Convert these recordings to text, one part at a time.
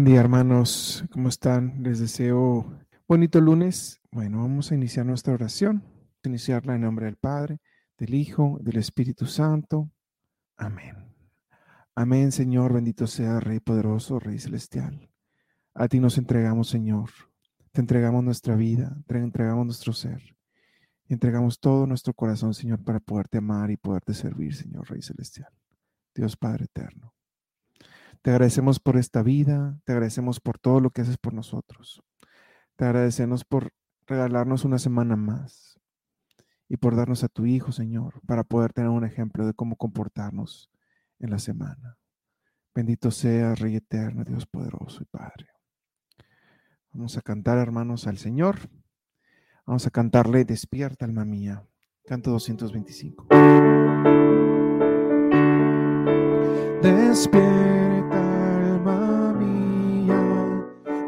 Buen día, hermanos. ¿Cómo están? Les deseo bonito lunes. Bueno, vamos a iniciar nuestra oración. Iniciarla en nombre del Padre, del Hijo, del Espíritu Santo. Amén. Amén, Señor. Bendito sea Rey poderoso, Rey celestial. A ti nos entregamos, Señor. Te entregamos nuestra vida, te entregamos nuestro ser. Entregamos todo nuestro corazón, Señor, para poderte amar y poderte servir, Señor Rey celestial. Dios Padre eterno. Te agradecemos por esta vida, te agradecemos por todo lo que haces por nosotros. Te agradecemos por regalarnos una semana más y por darnos a tu Hijo, Señor, para poder tener un ejemplo de cómo comportarnos en la semana. Bendito sea, Rey eterno, Dios poderoso y Padre. Vamos a cantar, hermanos, al Señor. Vamos a cantarle Despierta, alma mía. Canto 225. Despierta,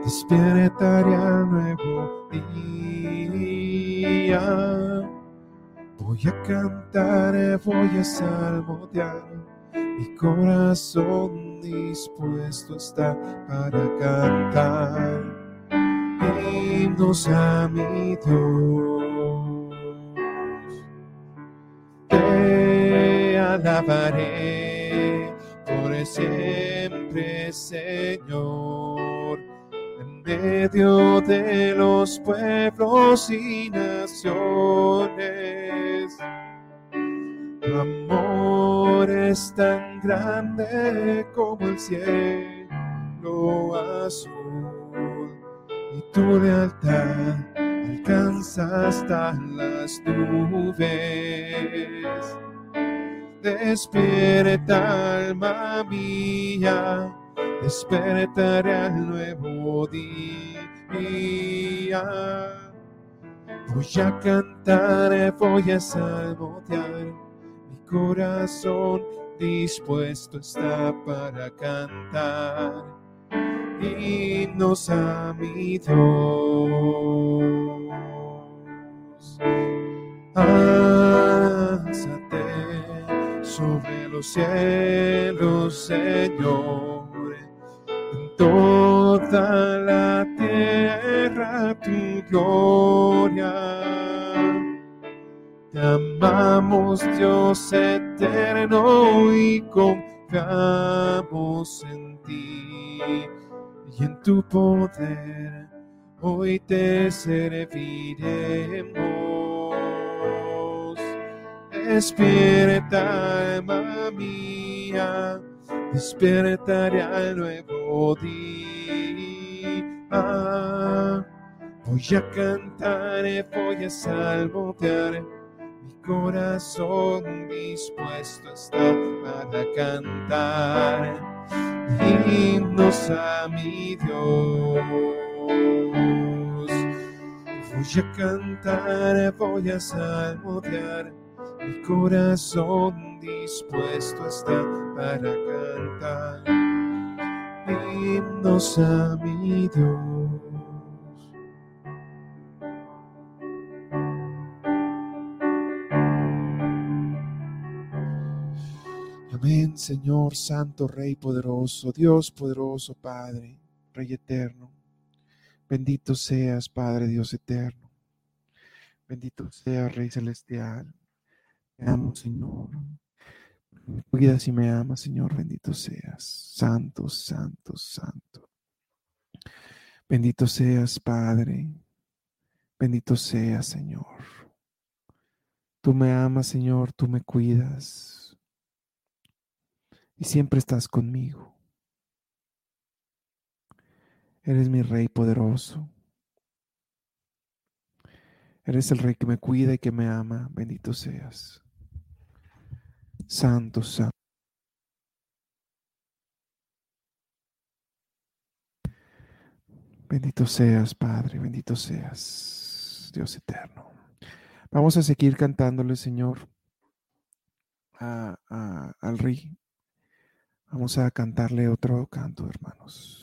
mía, despiertaré al nuevo día. Voy a cantar, voy a salmodiar, mi corazón dispuesto está para cantar himnos a mi Dios. Te alabaré siempre, Señor, medio de los pueblos y naciones. Tu amor es tan grande como el cielo azul y tu lealtad alcanza hasta las nubes Despierta, alma mía, despertaré al nuevo día. Voy a cantar, voy a salmodiar, mi corazón dispuesto está para cantar himnos a mi Dios. sobre los cielos, Señor, toda la tierra tu gloria. Te amamos, Dios eterno, y confiamos en ti y en tu poder. Hoy te serviremos Despierta, alma mía, despertaré al nuevo día. Voy a cantar, voy a salmotear, mi corazón dispuesto está para cantar himnos a mi Dios. Voy a cantar, voy a salmotear mi corazón dispuesto está para cantar himnos a mi Dios. Amén, Señor, Santo, Rey poderoso, Dios poderoso, Padre, Rey eterno. Bendito seas, Padre Dios eterno. Bendito sea, Rey celestial. Amo, Señor. Me cuidas y me amas, Señor. Bendito seas. Santo, santo, santo. Bendito seas, Padre. Bendito seas, Señor. Tú me amas, Señor. Tú me cuidas. Y siempre estás conmigo. Eres mi Rey poderoso. Eres el Rey que me cuida y que me ama. Bendito seas. Santo, Santo. Bendito seas, Padre, bendito seas, Dios eterno. Vamos a seguir cantándole, Señor, a, al Rey. Vamos a cantarle otro canto, hermanos.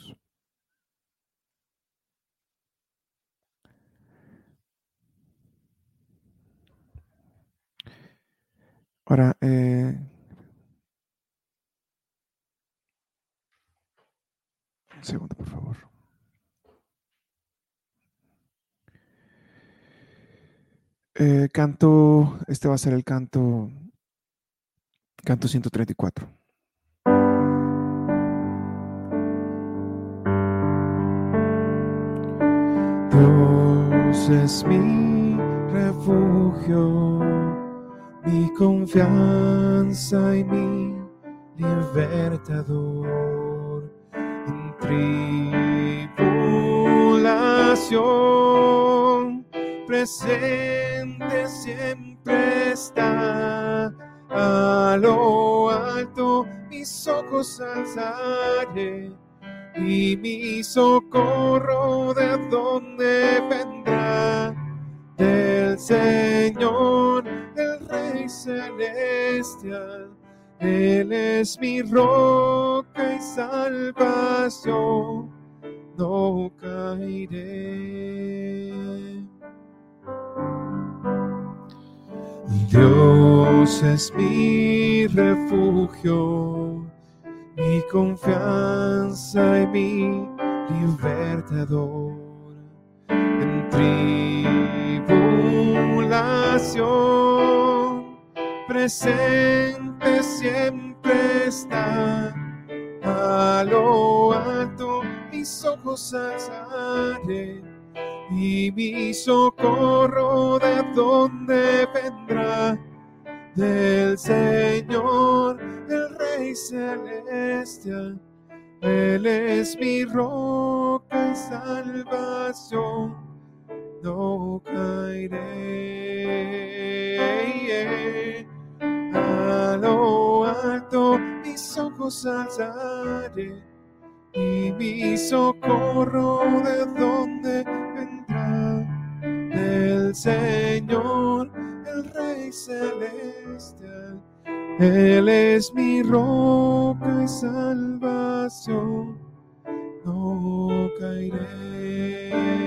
Ahora, eh, Un segundo, por favor. Eh, canto, este va a ser el canto, canto 134. Dios es mi refugio, mi confianza y mi libertador. En tribulación presente siempre está. A lo alto mis ojos alzaré y mi socorro de donde vendrá del Señor celestial él es mi roca y salvación, no caeré. Dios es mi refugio, mi confianza y mi libertador. En tribulación presente siempre está. A lo alto mis ojos alzaré y mi socorro de donde vendrá del Señor, el Rey celestial. Él es mi roca y salvación, no caeré. Lo alto mis ojos alzaré y mi socorro de donde vendrá del Señor, el Rey celestial. Él es mi roca y salvación, no caeré,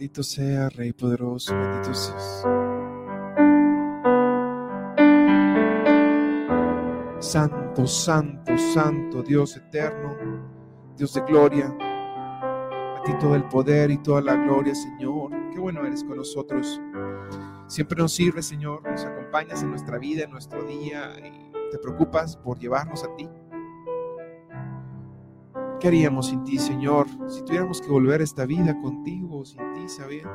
Bendito sea, Rey poderoso, bendito seas. Santo, santo, santo, Dios eterno, Dios de gloria. A ti todo el poder y toda la gloria, Señor. Qué bueno eres con nosotros. Siempre nos sirves, Señor. Nos acompañas en nuestra vida, en nuestro día y te preocupas por llevarnos a ti. ¿Qué haríamos sin ti, Señor? Si tuviéramos que volver esta vida contigo, sin ti, sabiendo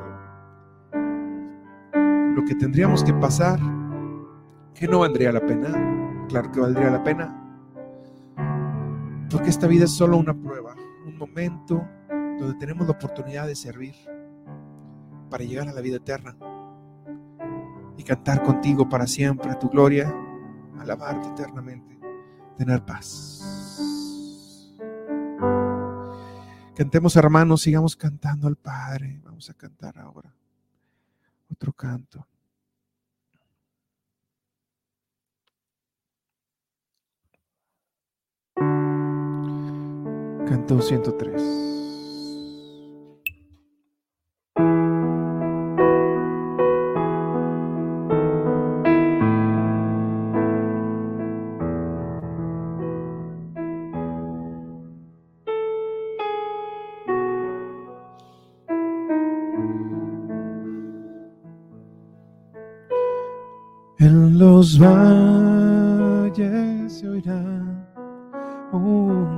lo que tendríamos que pasar, que no valdría la pena. Claro que valdría la pena. Porque esta vida es solo una prueba, un momento donde tenemos la oportunidad de servir para llegar a la vida eterna y cantar contigo para siempre tu gloria, alabarte eternamente, tener paz. Cantemos hermanos, sigamos cantando al Padre. Vamos a cantar ahora otro canto. Canto 103.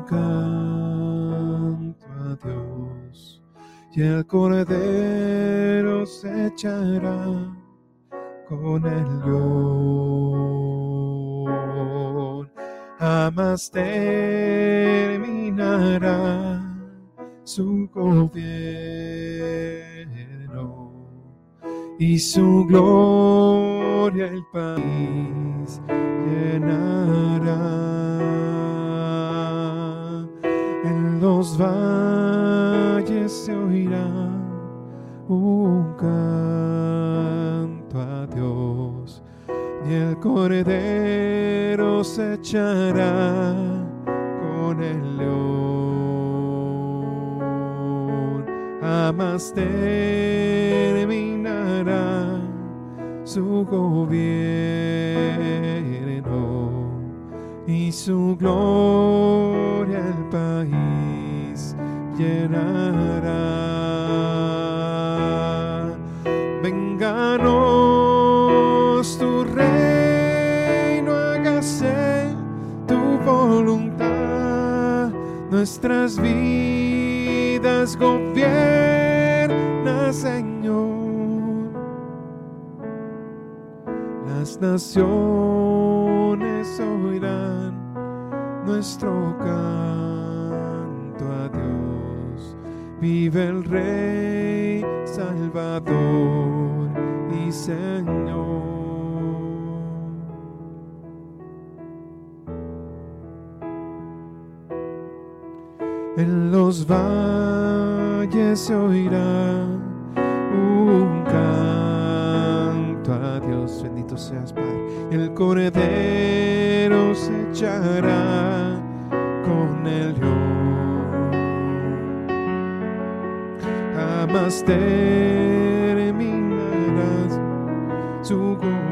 Canto a Dios y el cordero se echará con el león. Jamás terminará su gobierno y su gloria el país llenará. Los valles se oirá un canto a Dios y el cordero se echará con el león. jamás terminará su gobierno y su gloria el país llenará. Venganos tu reino, hágase tu voluntad, nuestras vidas gobierna, Señor. Las naciones oirán nuestro canto. Vive el Rey, Salvador y Señor. En los valles se oirá un canto a Dios, bendito seas Padre. El cordero se echará con el Jamás terminarás su gobierno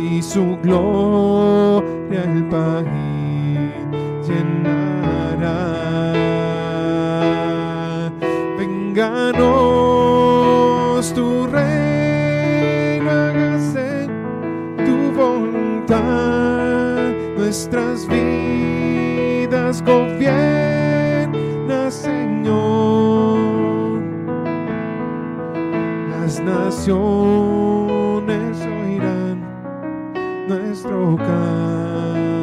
y su gloria el país llenará. Venganos tu reino, hágase tu voluntad, nuestras vidas naciones oirán nuestro Dios.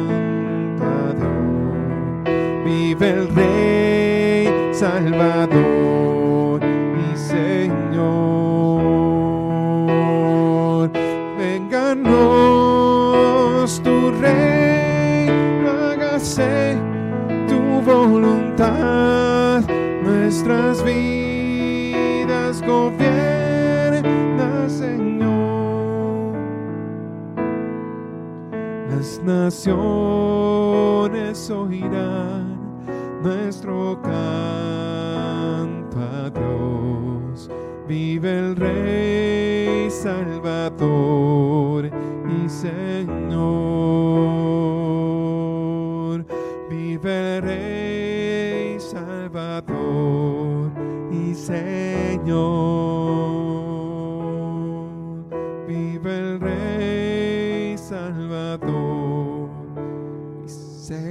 Vive el Rey, Salvador y Señor. Venganos tu reino, hágase tu voluntad, nuestras vidas naciones oirán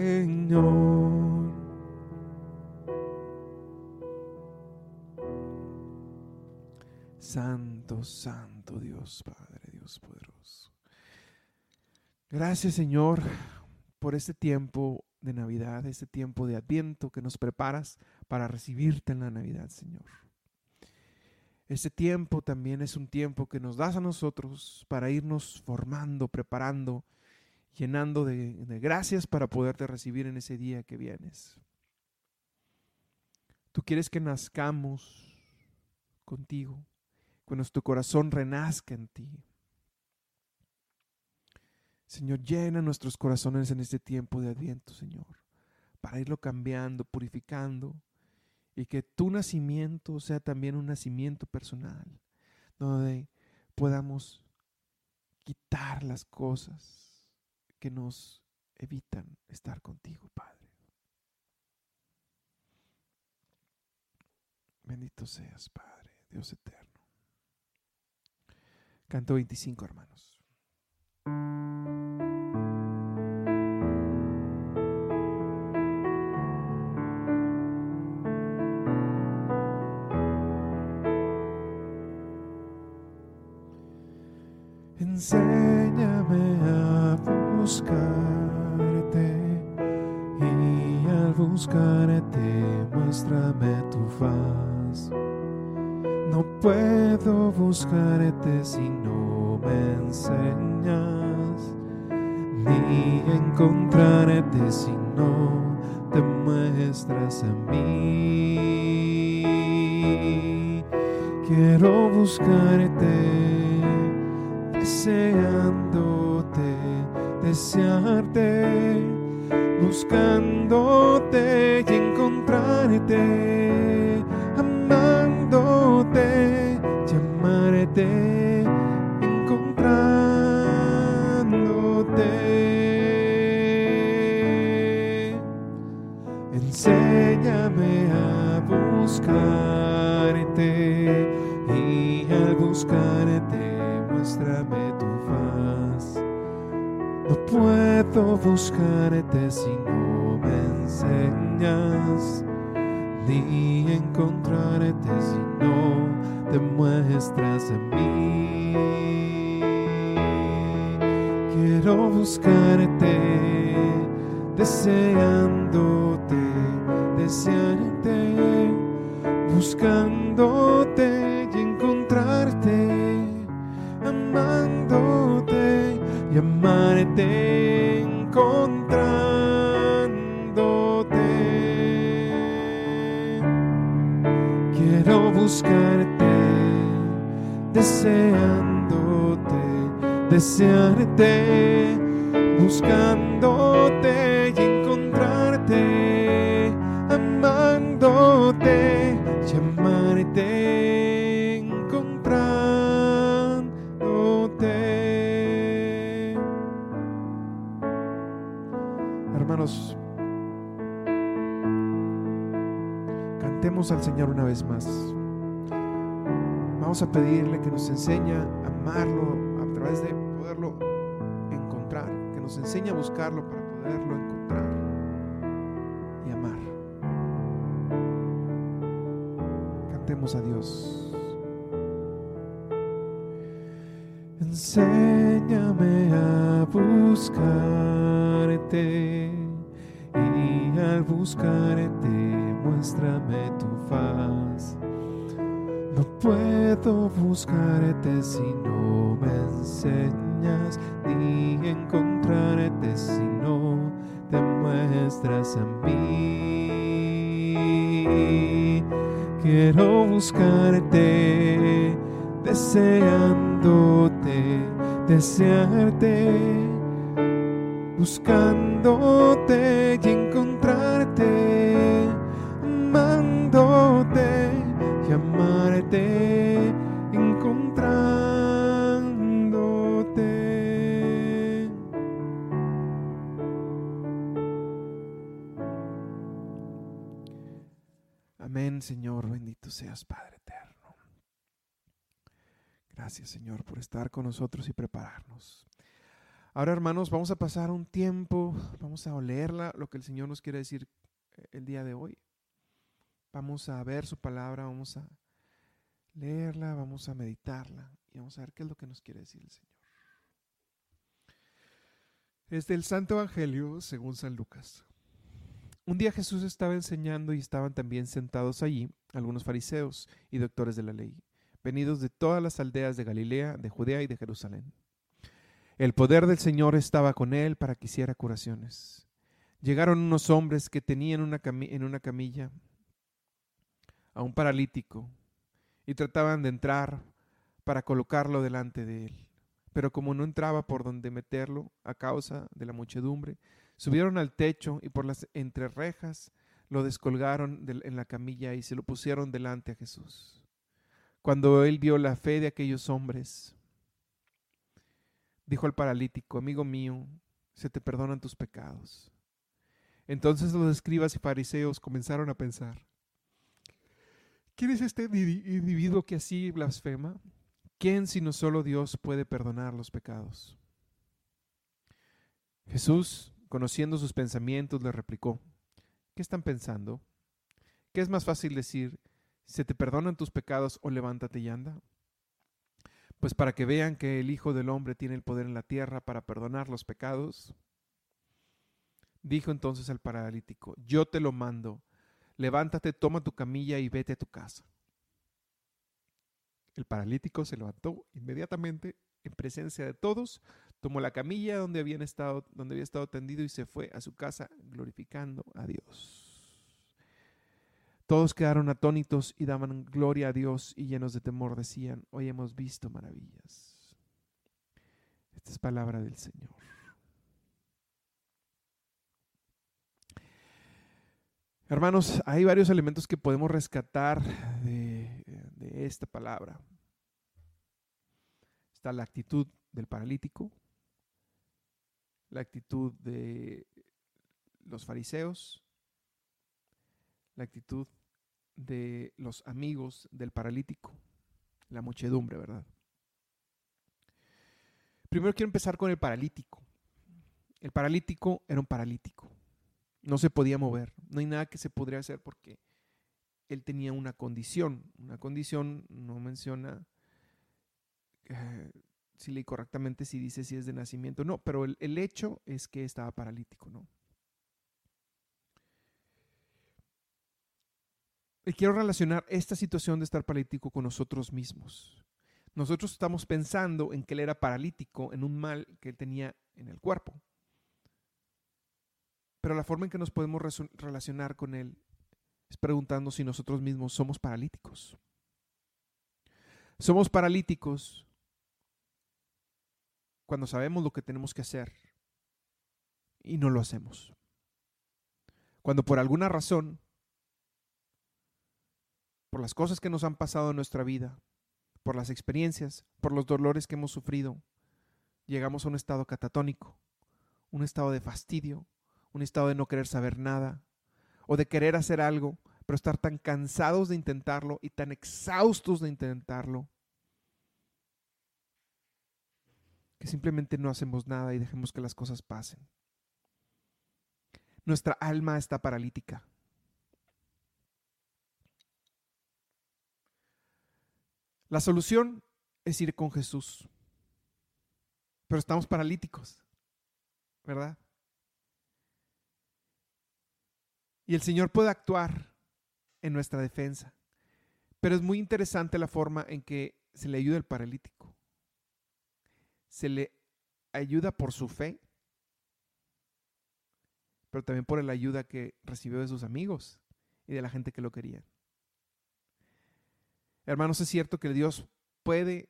Señor. Santo, santo Dios, Padre, Dios poderoso. Gracias, Señor, por este tiempo de Navidad, este tiempo de Adviento que nos preparas para recibirte en la Navidad, Señor. Este tiempo también es un tiempo que nos das a nosotros para irnos formando, preparando, llenando de, gracias para poderte recibir en ese día que vienes. Tú quieres que nazcamos contigo, que nuestro corazón renazca en ti. Señor, llena nuestros corazones en este tiempo de Adviento, Señor, para irlo cambiando, purificando, y que tu nacimiento sea también un nacimiento personal, donde podamos quitar las cosas que nos evitan estar contigo, Padre. Bendito seas, Padre, Dios eterno. Canto 25, hermanos. Si no me enseñas, ni encontrarte si no te muestras a mí. Quiero buscarte deseándote, desearte, buscándote y encontrarte, amándote, llamarte, encontrándote. Enséñame a buscarte y al buscarte muéstrame tu faz. No puedo buscarte si no me enseñas, ni encontrarte si no te muestras a mí. Quiero buscarte, deseándote, deseándote, buscándote y encontrarte, amándote y amarte, encontrándote. Quiero buscarte, deseándote, desearte, buscándote y encontrarte, amándote, llamarte, encontrándote. Hermanos, cantemos al Señor una vez más. Vamos a pedirle que nos enseñe a amarlo a través de poderlo encontrar, que nos enseñe a buscarlo para poderlo encontrar y amar. Cantemos a Dios. Enséñame a buscarte y al buscarte muéstrame tu faz. Puedo buscarte si no me enseñas, ni encontrarte si no te muestras a mí. Quiero buscarte, deseándote, desearte, buscándote y encontrarte, Amén, Señor, bendito seas, Padre eterno. Gracias, Señor, por estar con nosotros y prepararnos. Ahora, hermanos, vamos a pasar un tiempo, vamos a olerla, lo que el Señor nos quiere decir eh, el día de hoy. Vamos a ver su palabra, vamos a leerla, vamos a meditarla y vamos a ver qué es lo que nos quiere decir el Señor. Es del Santo Evangelio según San Lucas. Un día Jesús estaba enseñando y estaban también sentados allí algunos fariseos y doctores de la ley, venidos de todas las aldeas de Galilea, de Judea y de Jerusalén. El poder del Señor estaba con él para que hiciera curaciones. Llegaron unos hombres que tenían una en una camilla a un paralítico y trataban de entrar para colocarlo delante de él. Pero como no entraba por donde meterlo a causa de la muchedumbre, subieron al techo y por las entrerejas lo descolgaron de, en la camilla y se lo pusieron delante a Jesús. Cuando él vio la fe de aquellos hombres, dijo al paralítico, amigo mío, se te perdonan tus pecados. Entonces los escribas y fariseos comenzaron a pensar, ¿quién es este individuo que así blasfema? ¿Quién sino solo Dios puede perdonar los pecados? Jesús, conociendo sus pensamientos, le replicó, ¿qué están pensando? ¿Qué es más fácil decir, se te perdonan tus pecados o levántate y anda? Pues para que vean que el Hijo del Hombre tiene el poder en la tierra para perdonar los pecados. Dijo entonces al paralítico, yo te lo mando, levántate, toma tu camilla y vete a tu casa. El paralítico se levantó inmediatamente en presencia de todos, tomó la camilla donde, habían estado, donde había estado tendido y se fue a su casa glorificando a Dios. Todos quedaron atónitos y daban gloria a Dios y llenos de temor decían, hoy hemos visto maravillas. Esta es palabra del Señor. Hermanos, hay varios elementos que podemos rescatar de, de esta palabra. Está la actitud del paralítico, la actitud de los fariseos, la actitud de los amigos del paralítico, la muchedumbre, ¿verdad? Primero quiero empezar con el paralítico. El paralítico era un paralítico. No se podía mover. No hay nada que se podría hacer porque él tenía una condición. Una condición no menciona eh, si leí correctamente si dice si es de nacimiento. No, pero el, el hecho es que estaba paralítico, ¿no? Y quiero relacionar esta situación de estar paralítico con nosotros mismos. Nosotros estamos pensando en que él era paralítico, en un mal que él tenía en el cuerpo. Pero la forma en que nos podemos relacionar con él es preguntando si nosotros mismos somos paralíticos. Somos paralíticos cuando sabemos lo que tenemos que hacer y no lo hacemos. Cuando por alguna razón por las cosas que nos han pasado en nuestra vida, por las experiencias, por los dolores que hemos sufrido, llegamos a un estado catatónico, un estado de fastidio, un estado de no querer saber nada, o de querer hacer algo, pero estar tan cansados de intentarlo y tan exhaustos de intentarlo, que simplemente no hacemos nada y dejemos que las cosas pasen. Nuestra alma está paralítica. La solución es ir con Jesús. Pero estamos paralíticos, ¿verdad? Y el Señor puede actuar en nuestra defensa. Pero es muy interesante la forma en que se le ayuda al paralítico. Se le ayuda por su fe, pero también por la ayuda que recibió de sus amigos y de la gente que lo quería. Hermanos, es cierto que Dios puede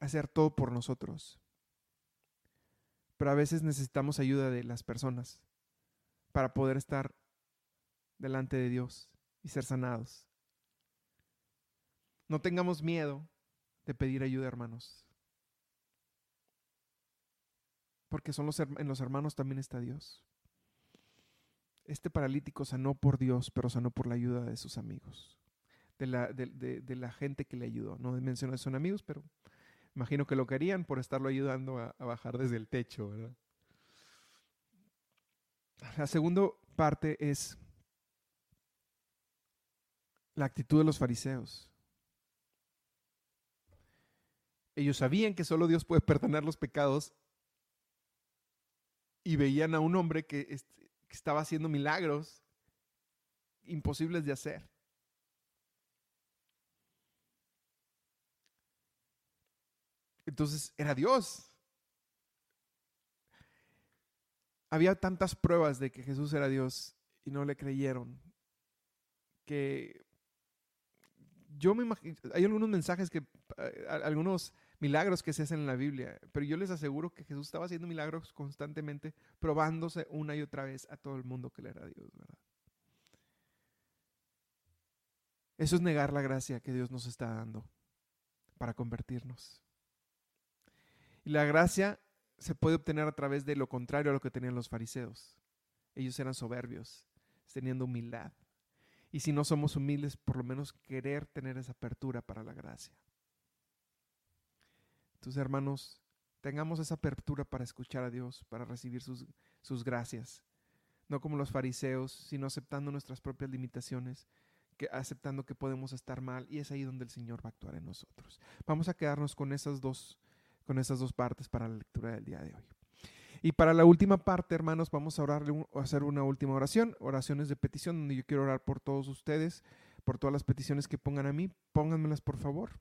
hacer todo por nosotros, pero a veces necesitamos ayuda de las personas para poder estar delante de Dios y ser sanados. No tengamos miedo de pedir ayuda, hermanos. Porque son los, en los hermanos también está Dios. Este paralítico sanó por Dios, pero sanó por la ayuda de sus amigos de la, de, la gente que le ayudó. No menciono son amigos, pero imagino que lo querían por estarlo ayudando a, bajar desde el techo. La segunda parte es la actitud de los fariseos. Ellos sabían que solo Dios puede perdonar los pecados y veían a un hombre que, estaba haciendo milagros imposibles de hacer. Entonces era Dios. Había tantas pruebas de que Jesús era Dios y no le creyeron que yo me imagino, hay algunos mensajes que, eh, algunos milagros que se hacen en la Biblia, pero yo les aseguro que Jesús estaba haciendo milagros constantemente, probándose una y otra vez a todo el mundo que le era Dios, ¿verdad? Eso es negar la gracia que Dios nos está dando para convertirnos. Y la gracia se puede obtener a través de lo contrario a lo que tenían los fariseos. Ellos eran soberbios, teniendo humildad. Y si no somos humildes, por lo menos querer tener esa apertura para la gracia. Entonces, hermanos, tengamos esa apertura para escuchar a Dios, para recibir sus, sus gracias. No como los fariseos, sino aceptando nuestras propias limitaciones, que, aceptando que podemos estar mal. Y es ahí donde el Señor va a actuar en nosotros. Vamos a quedarnos con esas dos con esas dos partes para la lectura del día de hoy. Y para la última parte, hermanos, vamos a orarle, hacer una última oración, oraciones de petición, donde yo quiero orar por todos ustedes, por todas las peticiones que pongan a mí, pónganmelas por favor.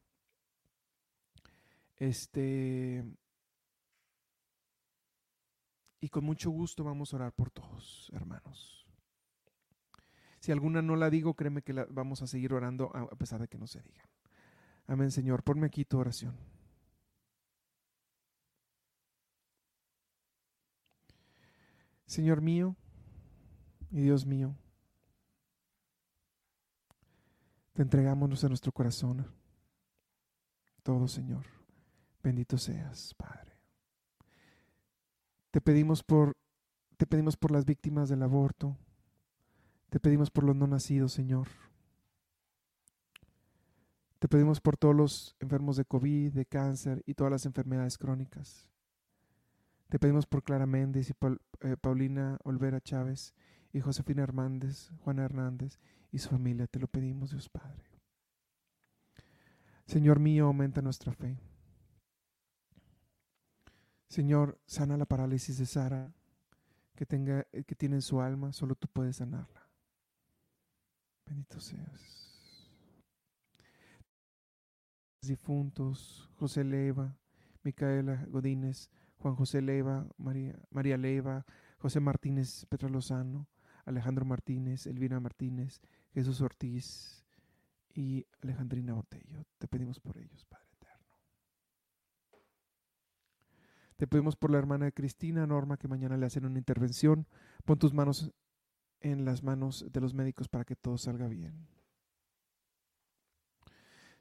Este y con mucho gusto vamos a orar por todos, hermanos. Si alguna no la digo, créeme que la vamos a seguir orando a pesar de que no se digan. Amén, Señor. Ponme aquí tu oración. Señor mío y Dios mío, Te entregamos a nuestro corazón. Todo, Señor. Bendito seas, Padre. Te pedimos por te pedimos por las víctimas del aborto. Te pedimos por los no nacidos, Señor. Te pedimos por todos los enfermos de COVID, de cáncer y todas las enfermedades crónicas. Te pedimos por Clara Méndez y eh, Paulina Olvera Chávez y Josefina Hernández, Juana Hernández y su familia. Te lo pedimos, Dios Padre. Señor mío, aumenta nuestra fe. Señor, sana la parálisis de Sara que, tenga, eh, que tiene en su alma, solo tú puedes sanarla. Bendito seas. Difuntos, José Leva, Micaela Godínez, Juan José Leva, María, María Leva, José Martínez Petra Lozano, Alejandro Martínez, Elvira Martínez, Jesús Ortiz y Alejandrina Botello. Te pedimos por ellos, Padre eterno. Te pedimos por la hermana de Cristina, Norma, que mañana le hacen una intervención. Pon tus manos en las manos de los médicos para que todo salga bien.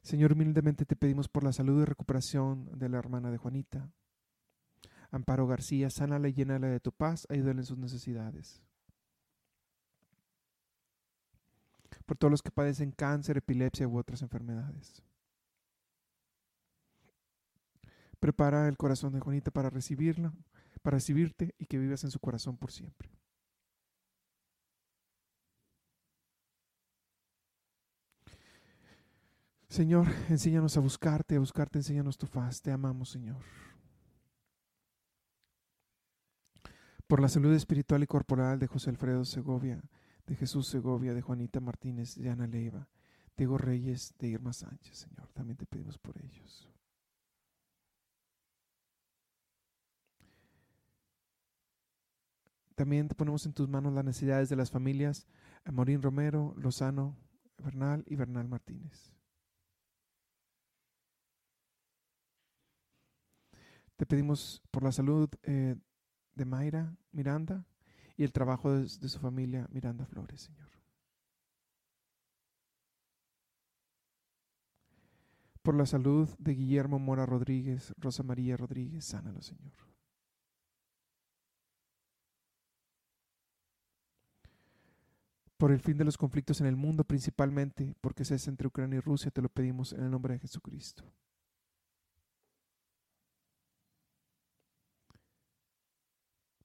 Señor, humildemente te pedimos por la salud y recuperación de la hermana de Juanita. Amparo García, sánala y llénala de tu paz, ayúdale en sus necesidades. Por todos los que padecen cáncer, epilepsia u otras enfermedades. Prepara el corazón de Juanita para recibirla, para recibirte y que vivas en su corazón por siempre. Señor, enséñanos a buscarte, a buscarte, enséñanos tu faz. Te amamos, Señor. Por la salud espiritual y corporal de José Alfredo Segovia, de Jesús Segovia, de Juanita Martínez, de Ana Leiva, Diego Reyes, de Irma Sánchez, Señor. También te pedimos por ellos. También te ponemos en tus manos las necesidades de las familias Morín Romero, Lozano, Bernal y Bernal Martínez. Te pedimos por la salud eh, de Mayra Miranda y el trabajo de, su familia Miranda Flores, Señor. Por la salud de Guillermo Mora Rodríguez, Rosa María Rodríguez, sánalo, Señor. Por el fin de los conflictos en el mundo, principalmente porque es entre Ucrania y Rusia, te lo pedimos en el nombre de Jesucristo.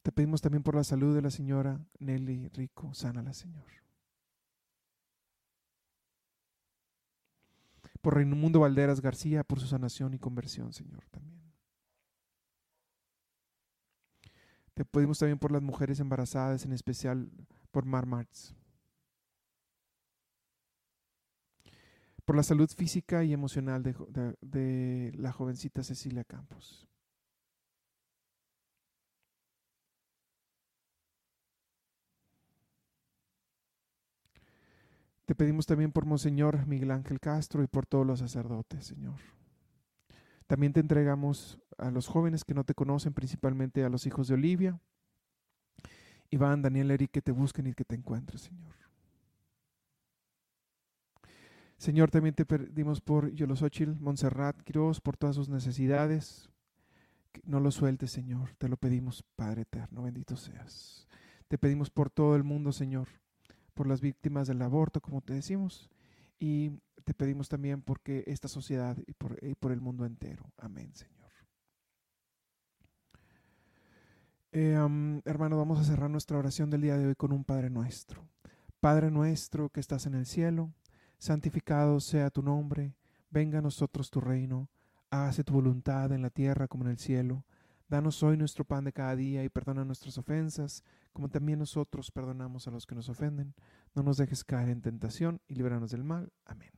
Te pedimos también por la salud de la señora Nelly Rico. Sánala, Señor. Por Raimundo Valderas García, por su sanación y conversión, Señor, también. Te pedimos también por las mujeres embarazadas, en especial por Mar Martz. Por la salud física y emocional de, la jovencita Cecilia Campos. Te pedimos también por Monseñor Miguel Ángel Castro y por todos los sacerdotes, Señor. También te entregamos a los jóvenes que no te conocen, principalmente a los hijos de Olivia. Iván, Daniel, Eric, que te busquen y que te encuentren, Señor. Señor, también te pedimos por Yolosochil, Montserrat, Quiroz, por todas sus necesidades. no lo sueltes, Señor. Te lo pedimos, Padre eterno. Bendito seas. Te pedimos por todo el mundo, Señor por las víctimas del aborto, como te decimos, y te pedimos también porque esta sociedad y por, el mundo entero. Amén, Señor. Eh, hermano, vamos a cerrar nuestra oración del día de hoy con un Padre nuestro. Padre nuestro que estás en el cielo, santificado sea tu nombre, venga a nosotros tu reino, hágase tu voluntad en la tierra como en el cielo. Danos hoy nuestro pan de cada día y perdona nuestras ofensas, como también nosotros perdonamos a los que nos ofenden. No nos dejes caer en tentación y líbranos del mal. Amén.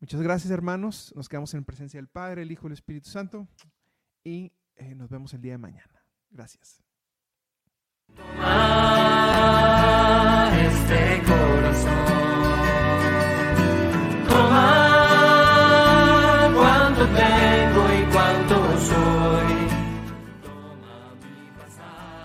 Muchas gracias, hermanos. Nos quedamos en presencia del Padre, el Hijo y el Espíritu Santo. Y eh, nos vemos el día de mañana. Gracias. este corazón.